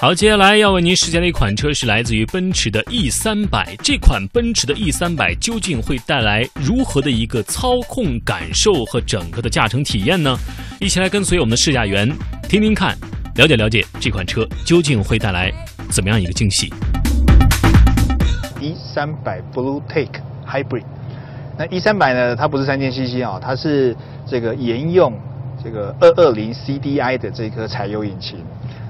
好，接下来要为您试驾的一款车是来自于奔驰的 E 三百。这款奔驰的 E 三百究竟会带来如何的一个操控感受和整个的驾乘体验呢？一起来跟随我们的试驾员，听听看，了解了解这款车究竟会带来怎么样一个惊喜。E 三百 Blue Take Hybrid，那 E 三百呢？它不是三千 CC 啊，它是这个沿用这个二二零 CDI 的这颗柴油引擎。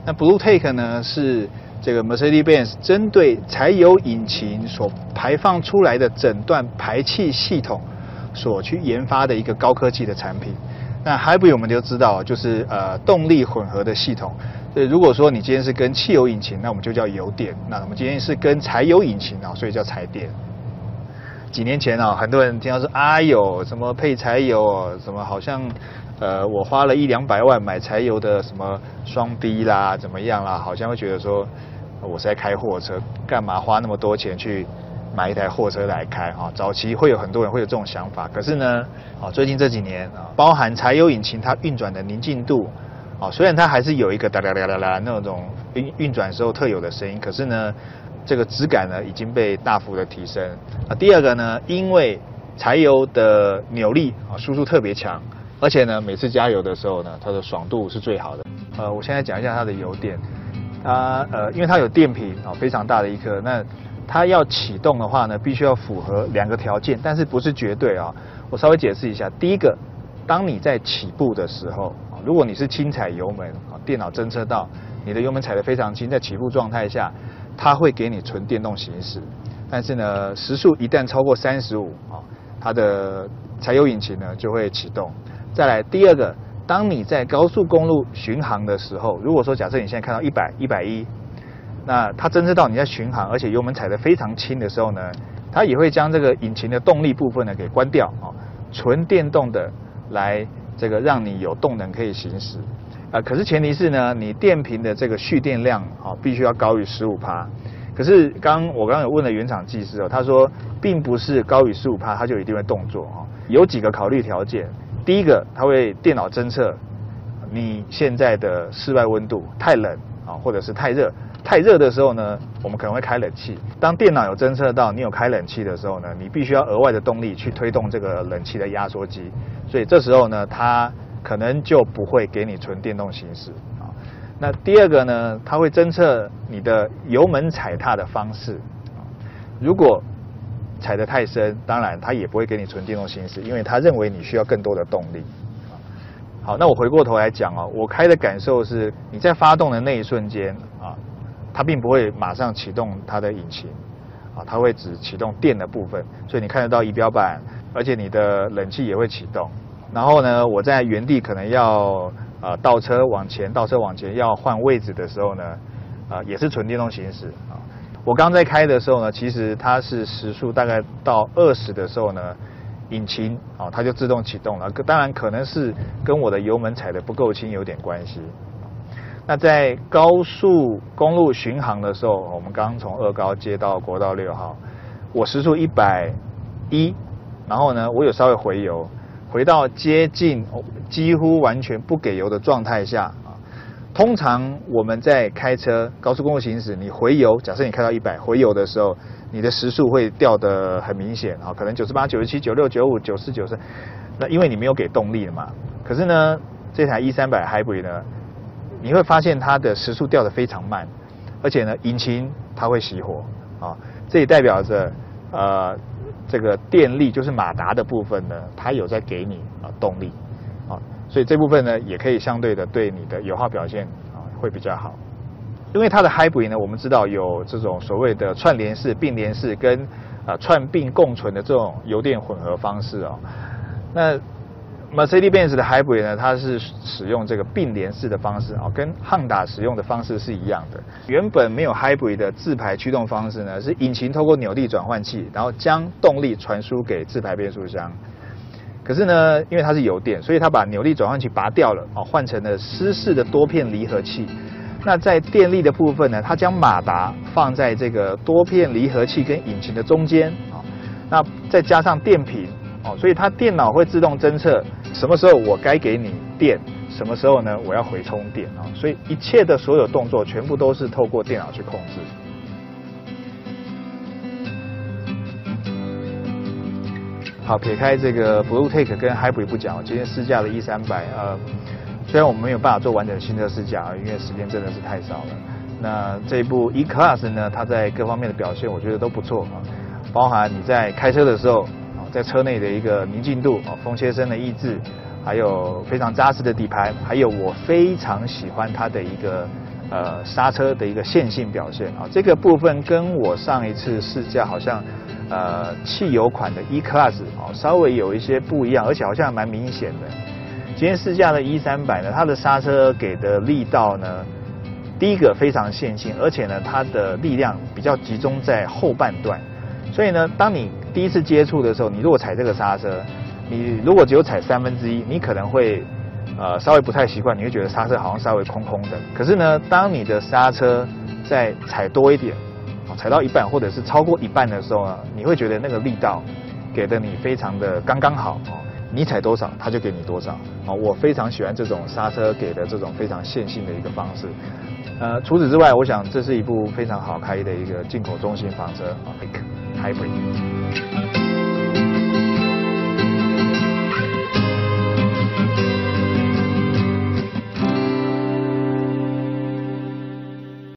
那 Blue Take 呢是这个 Mercedes-Benz 针对柴油引擎所排放出来的整段排气系统所去研发的一个高科技的产品。那 Hybrid 我们就知道就是呃动力混合的系统。所以如果说你今天是跟汽油引擎，那我们就叫油电；那我们今天是跟柴油引擎啊，所以叫柴电。几年前啊，很多人听到说啊有什么配柴油，什么好像。呃，我花了一两百万买柴油的什么双 B 啦，怎么样啦？好像会觉得说，我是在开货车，干嘛花那么多钱去买一台货车来开啊？早期会有很多人会有这种想法，可是呢，啊，最近这几年啊，包含柴油引擎它运转的宁静度，啊，虽然它还是有一个哒哒哒哒哒那种运运转时候特有的声音，可是呢，这个质感呢已经被大幅的提升。啊，第二个呢，因为柴油的扭力啊输出特别强。而且呢，每次加油的时候呢，它的爽度是最好的。呃，我现在讲一下它的油电。它呃，因为它有电瓶啊，非常大的一颗。那它要启动的话呢，必须要符合两个条件，但是不是绝对啊。我稍微解释一下。第一个，当你在起步的时候，如果你是轻踩油门啊，电脑侦测到你的油门踩得非常轻，在起步状态下，它会给你纯电动行驶。但是呢，时速一旦超过三十五啊，它的柴油引擎呢就会启动。再来第二个，当你在高速公路巡航的时候，如果说假设你现在看到一百、一百一，那它侦测到你在巡航，而且油门踩得非常轻的时候呢，它也会将这个引擎的动力部分呢给关掉啊，纯电动的来这个让你有动能可以行驶啊。可是前提是呢，你电瓶的这个蓄电量啊必须要高于十五帕。可是刚我刚刚有问了原厂技师哦，他说并不是高于十五帕它就一定会动作啊，有几个考虑条件。第一个，它会电脑侦测你现在的室外温度太冷啊，或者是太热。太热的时候呢，我们可能会开冷气。当电脑有侦测到你有开冷气的时候呢，你必须要额外的动力去推动这个冷气的压缩机。所以这时候呢，它可能就不会给你纯电动行驶啊。那第二个呢，它会侦测你的油门踩踏的方式。如果踩得太深，当然它也不会给你纯电动行驶，因为它认为你需要更多的动力。好，那我回过头来讲哦，我开的感受是，你在发动的那一瞬间啊，它并不会马上启动它的引擎，啊，它会只启动电的部分，所以你看得到仪表板，而且你的冷气也会启动。然后呢，我在原地可能要呃倒车往前，倒车往前要换位置的时候呢，啊，也是纯电动行驶啊。我刚在开的时候呢，其实它是时速大概到二十的时候呢，引擎啊它就自动启动了。当然可能是跟我的油门踩的不够轻有点关系。那在高速公路巡航的时候，我们刚从二高接到国道六号，我时速一百一，然后呢我有稍微回油，回到接近几乎完全不给油的状态下。通常我们在开车高速公路行驶，你回油，假设你开到一百回油的时候，你的时速会掉得很明显啊，可能九十八、九十七、九六、九五、九四、九三，那因为你没有给动力了嘛。可是呢，这台 E 三百 Hybrid 呢，你会发现它的时速掉得非常慢，而且呢，引擎它会熄火啊，这也代表着呃这个电力就是马达的部分呢，它有在给你啊动力。所以这部分呢，也可以相对的对你的油耗表现啊会比较好，因为它的 Hybrid 呢，我们知道有这种所谓的串联式、并联式跟啊串并共存的这种油电混合方式哦。那 Mercedes-Benz 的 Hybrid 呢，它是使用这个并联式的方式啊，跟汉达使用的方式是一样的。原本没有 Hybrid 的自排驱动方式呢，是引擎透过扭力转换器，然后将动力传输给自排变速箱。可是呢，因为它是油电，所以它把扭力转换器拔掉了，啊，换成了湿式的多片离合器。那在电力的部分呢，它将马达放在这个多片离合器跟引擎的中间，啊，那再加上电瓶，哦，所以它电脑会自动侦测什么时候我该给你电，什么时候呢？我要回充电啊，所以一切的所有动作全部都是透过电脑去控制。好，撇开这个 BlueTake 跟 Hybrid 不讲，今天试驾的 E 三百，呃，虽然我们没有办法做完整的新车试驾，因为时间真的是太少了。那这一部 E Class 呢，它在各方面的表现，我觉得都不错啊，包含你在开车的时候，啊，在车内的一个宁静度，啊，风切声的抑制，还有非常扎实的底盘，还有我非常喜欢它的一个呃刹车的一个线性表现啊，这个部分跟我上一次试驾好像。呃，汽油款的 E Class 哦，稍微有一些不一样，而且好像蛮明显的。今天试驾的 E 三百呢，它的刹车给的力道呢，第一个非常线性，而且呢，它的力量比较集中在后半段。所以呢，当你第一次接触的时候，你如果踩这个刹车，你如果只有踩三分之一，你可能会呃稍微不太习惯，你会觉得刹车好像稍微空空的。可是呢，当你的刹车再踩多一点。踩到一半或者是超过一半的时候呢，你会觉得那个力道给的你非常的刚刚好哦，你踩多少它就给你多少哦。我非常喜欢这种刹车给的这种非常线性的一个方式。呃，除此之外，我想这是一部非常好开的一个进口中型房车啊，Hybrid。